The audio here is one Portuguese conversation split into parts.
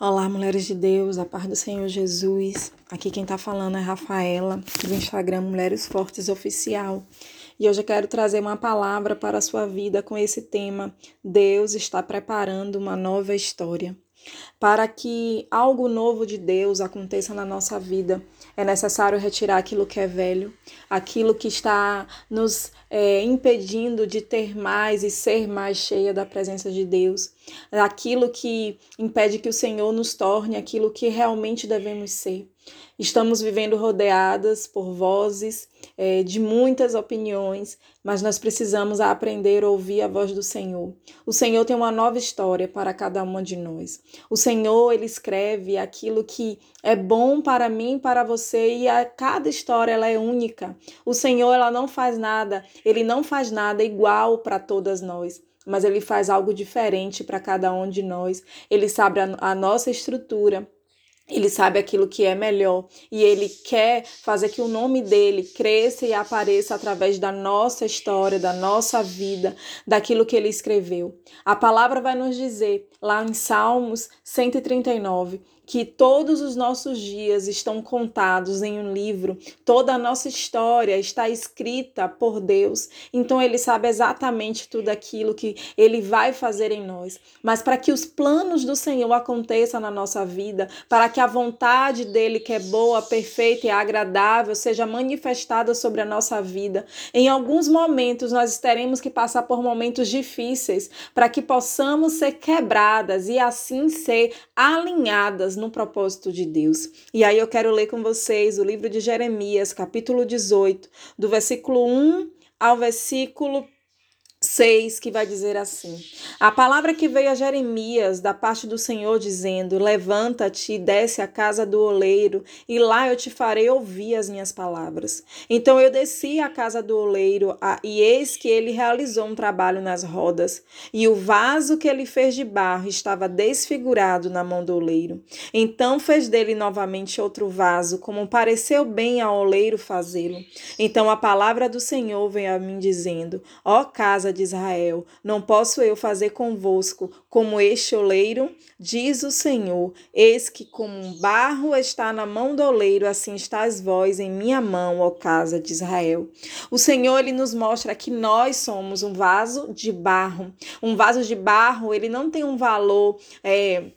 Olá, mulheres de Deus, a paz do Senhor Jesus. Aqui quem tá falando é Rafaela, do Instagram Mulheres Fortes Oficial. E hoje eu quero trazer uma palavra para a sua vida com esse tema: Deus está preparando uma nova história. Para que algo novo de Deus aconteça na nossa vida, é necessário retirar aquilo que é velho, aquilo que está nos é, impedindo de ter mais e ser mais cheia da presença de Deus, aquilo que impede que o Senhor nos torne aquilo que realmente devemos ser. Estamos vivendo rodeadas por vozes é, de muitas opiniões, mas nós precisamos aprender a ouvir a voz do Senhor. O Senhor tem uma nova história para cada uma de nós. O Senhor, ele escreve aquilo que é bom para mim para você, e a cada história ela é única. O Senhor, ela não faz nada, ele não faz nada igual para todas nós mas ele faz algo diferente para cada um de nós. Ele sabe a, a nossa estrutura. Ele sabe aquilo que é melhor e ele quer fazer que o nome dele cresça e apareça através da nossa história, da nossa vida, daquilo que ele escreveu. A palavra vai nos dizer lá em Salmos 139 que todos os nossos dias estão contados em um livro, toda a nossa história está escrita por Deus. Então ele sabe exatamente tudo aquilo que ele vai fazer em nós. Mas para que os planos do Senhor aconteçam na nossa vida, para que a vontade dele, que é boa, perfeita e agradável, seja manifestada sobre a nossa vida, em alguns momentos nós teremos que passar por momentos difíceis para que possamos ser quebradas e assim ser alinhadas no propósito de Deus. E aí eu quero ler com vocês o livro de Jeremias, capítulo 18, do versículo 1 ao versículo 6, que vai dizer assim: A palavra que veio a Jeremias da parte do Senhor, dizendo: Levanta-te e desce à casa do oleiro, e lá eu te farei ouvir as minhas palavras. Então eu desci à casa do oleiro, e eis que ele realizou um trabalho nas rodas, e o vaso que ele fez de barro estava desfigurado na mão do oleiro. Então fez dele novamente outro vaso, como pareceu bem ao oleiro fazê-lo. Então a palavra do Senhor veio a mim, dizendo: Ó casa de Israel: Não posso eu fazer convosco como este oleiro? Diz o Senhor: Eis que como um barro está na mão do oleiro, assim estás vós em minha mão, ó casa de Israel. O Senhor ele nos mostra que nós somos um vaso de barro. Um vaso de barro, ele não tem um valor é,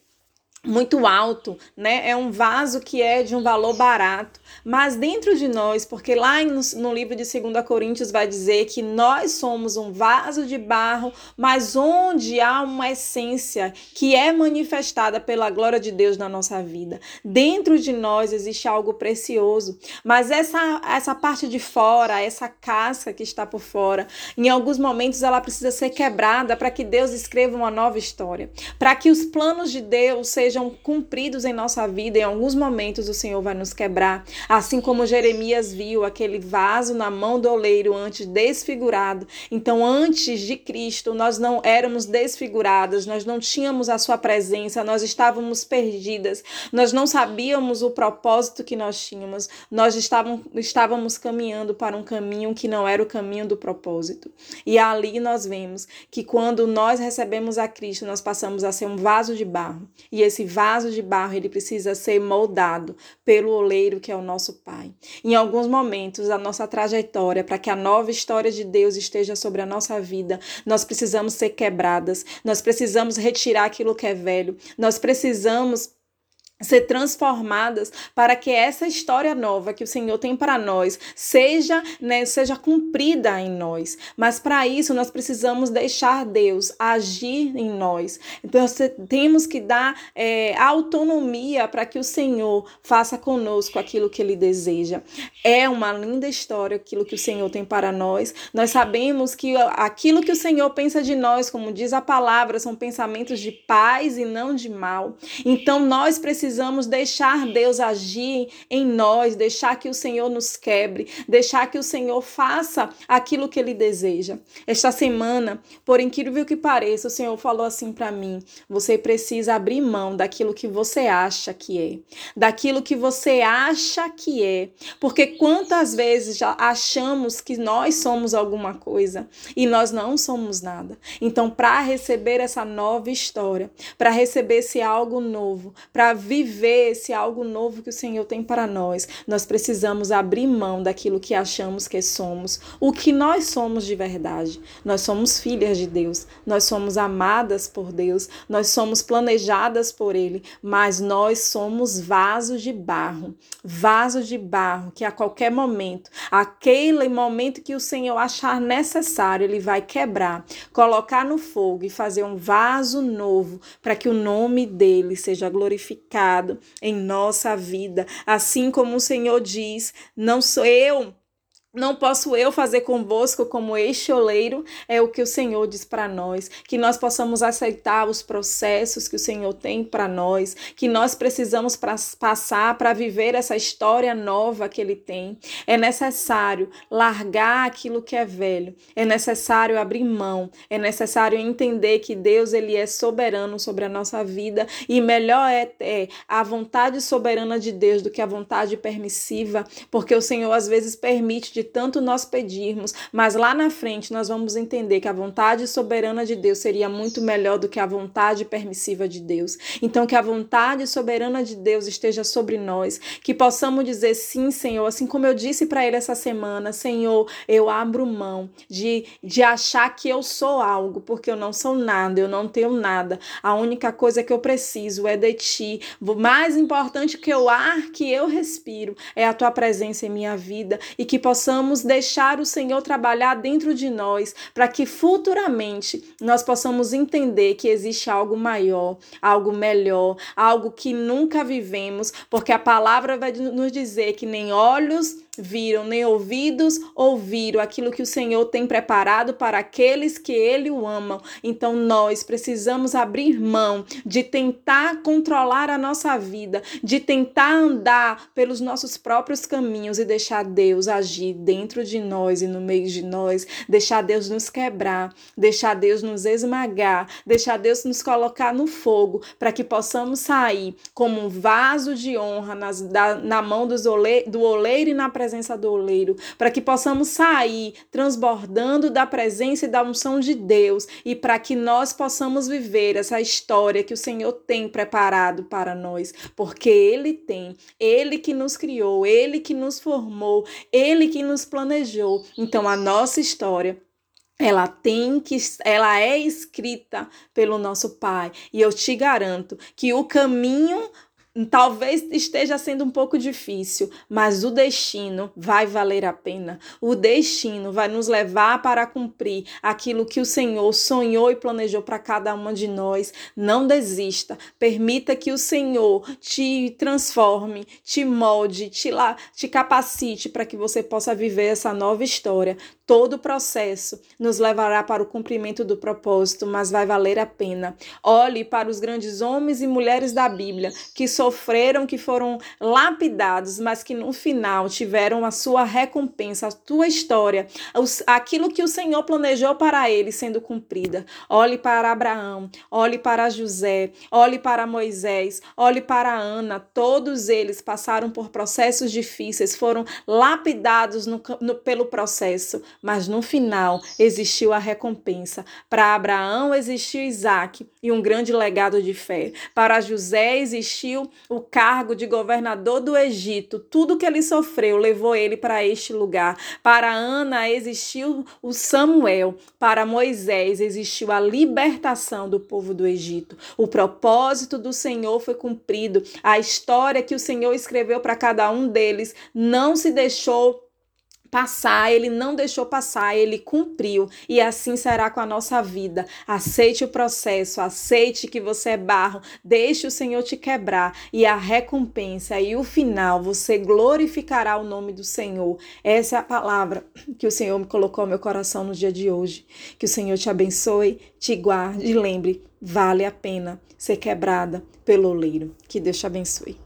muito alto, né? É um vaso que é de um valor barato, mas dentro de nós, porque lá no, no livro de 2 Coríntios vai dizer que nós somos um vaso de barro, mas onde há uma essência que é manifestada pela glória de Deus na nossa vida. Dentro de nós existe algo precioso, mas essa essa parte de fora, essa casca que está por fora, em alguns momentos ela precisa ser quebrada para que Deus escreva uma nova história, para que os planos de Deus sejam sejam cumpridos em nossa vida, em alguns momentos o Senhor vai nos quebrar. Assim como Jeremias viu aquele vaso na mão do oleiro antes desfigurado. Então, antes de Cristo, nós não éramos desfiguradas, nós não tínhamos a sua presença, nós estávamos perdidas, nós não sabíamos o propósito que nós tínhamos, nós estávamos, estávamos caminhando para um caminho que não era o caminho do propósito. E ali nós vemos que quando nós recebemos a Cristo, nós passamos a ser um vaso de barro. E esse esse vaso de barro ele precisa ser moldado pelo oleiro que é o nosso Pai. Em alguns momentos da nossa trajetória, para que a nova história de Deus esteja sobre a nossa vida, nós precisamos ser quebradas, nós precisamos retirar aquilo que é velho, nós precisamos ser transformadas para que essa história nova que o Senhor tem para nós seja, né, seja cumprida em nós. Mas para isso nós precisamos deixar Deus agir em nós. Então temos que dar é, autonomia para que o Senhor faça conosco aquilo que Ele deseja. É uma linda história aquilo que o Senhor tem para nós. Nós sabemos que aquilo que o Senhor pensa de nós, como diz a palavra, são pensamentos de paz e não de mal. Então nós precisamos precisamos deixar Deus agir em nós, deixar que o Senhor nos quebre, deixar que o Senhor faça aquilo que ele deseja. Esta semana, por incrível que pareça, o Senhor falou assim para mim: você precisa abrir mão daquilo que você acha que é, daquilo que você acha que é, porque quantas vezes já achamos que nós somos alguma coisa e nós não somos nada. Então, para receber essa nova história, para receber esse algo novo, para viver esse algo novo que o Senhor tem para nós, nós precisamos abrir mão daquilo que achamos que somos, o que nós somos de verdade. Nós somos filhas de Deus, nós somos amadas por Deus, nós somos planejadas por Ele, mas nós somos vasos de barro, vasos de barro que a qualquer momento, aquele momento que o Senhor achar necessário, Ele vai quebrar, colocar no fogo e fazer um vaso novo para que o nome dele seja glorificado em nossa vida. Assim como o Senhor diz: Não sou eu não posso eu fazer convosco como este oleiro, é o que o Senhor diz para nós, que nós possamos aceitar os processos que o Senhor tem para nós, que nós precisamos pra, passar para viver essa história nova que Ele tem. É necessário largar aquilo que é velho, é necessário abrir mão, é necessário entender que Deus ele é soberano sobre a nossa vida. E melhor é, é a vontade soberana de Deus do que a vontade permissiva, porque o Senhor às vezes permite de tanto nós pedirmos, mas lá na frente nós vamos entender que a vontade soberana de Deus seria muito melhor do que a vontade permissiva de Deus. Então, que a vontade soberana de Deus esteja sobre nós, que possamos dizer sim, Senhor, assim como eu disse para ele essa semana, Senhor, eu abro mão de, de achar que eu sou algo, porque eu não sou nada, eu não tenho nada. A única coisa que eu preciso é de ti. Mais importante que o ar que eu respiro é a tua presença em minha vida e que possamos possamos deixar o Senhor trabalhar dentro de nós, para que futuramente nós possamos entender que existe algo maior, algo melhor, algo que nunca vivemos, porque a palavra vai nos dizer que nem olhos viram, nem ouvidos ouviram aquilo que o Senhor tem preparado para aqueles que Ele o amam. Então nós precisamos abrir mão de tentar controlar a nossa vida, de tentar andar pelos nossos próprios caminhos e deixar Deus agir dentro de nós e no meio de nós, deixar Deus nos quebrar, deixar Deus nos esmagar, deixar Deus nos colocar no fogo para que possamos sair como um vaso de honra nas, da, na mão dos ole, do oleiro e na presença do oleiro, para que possamos sair transbordando da presença e da unção de Deus e para que nós possamos viver essa história que o Senhor tem preparado para nós, porque Ele tem, Ele que nos criou, Ele que nos formou, Ele que nos planejou. Então a nossa história ela tem que ela é escrita pelo nosso Pai e eu te garanto que o caminho Talvez esteja sendo um pouco difícil, mas o destino vai valer a pena. O destino vai nos levar para cumprir aquilo que o Senhor sonhou e planejou para cada uma de nós. Não desista. Permita que o Senhor te transforme, te molde, te, lá, te capacite para que você possa viver essa nova história. Todo o processo nos levará para o cumprimento do propósito, mas vai valer a pena. Olhe para os grandes homens e mulheres da Bíblia que sofreram, que foram lapidados, mas que no final tiveram a sua recompensa, a tua história, aquilo que o Senhor planejou para eles sendo cumprida. Olhe para Abraão, olhe para José, olhe para Moisés, olhe para Ana. Todos eles passaram por processos difíceis, foram lapidados no, no, pelo processo, mas no final existiu a recompensa. Para Abraão existiu Isaac e um grande legado de fé. Para José existiu o cargo de governador do Egito. Tudo que ele sofreu levou ele para este lugar. Para Ana existiu o Samuel. Para Moisés existiu a libertação do povo do Egito. O propósito do Senhor foi cumprido. A história que o Senhor escreveu para cada um deles não se deixou passar, ele não deixou passar, ele cumpriu. E assim será com a nossa vida. Aceite o processo, aceite que você é barro, deixe o Senhor te quebrar e a recompensa e o final você glorificará o nome do Senhor. Essa é a palavra que o Senhor me colocou no meu coração no dia de hoje. Que o Senhor te abençoe, te guarde e lembre, vale a pena ser quebrada pelo oleiro. Que Deus te abençoe.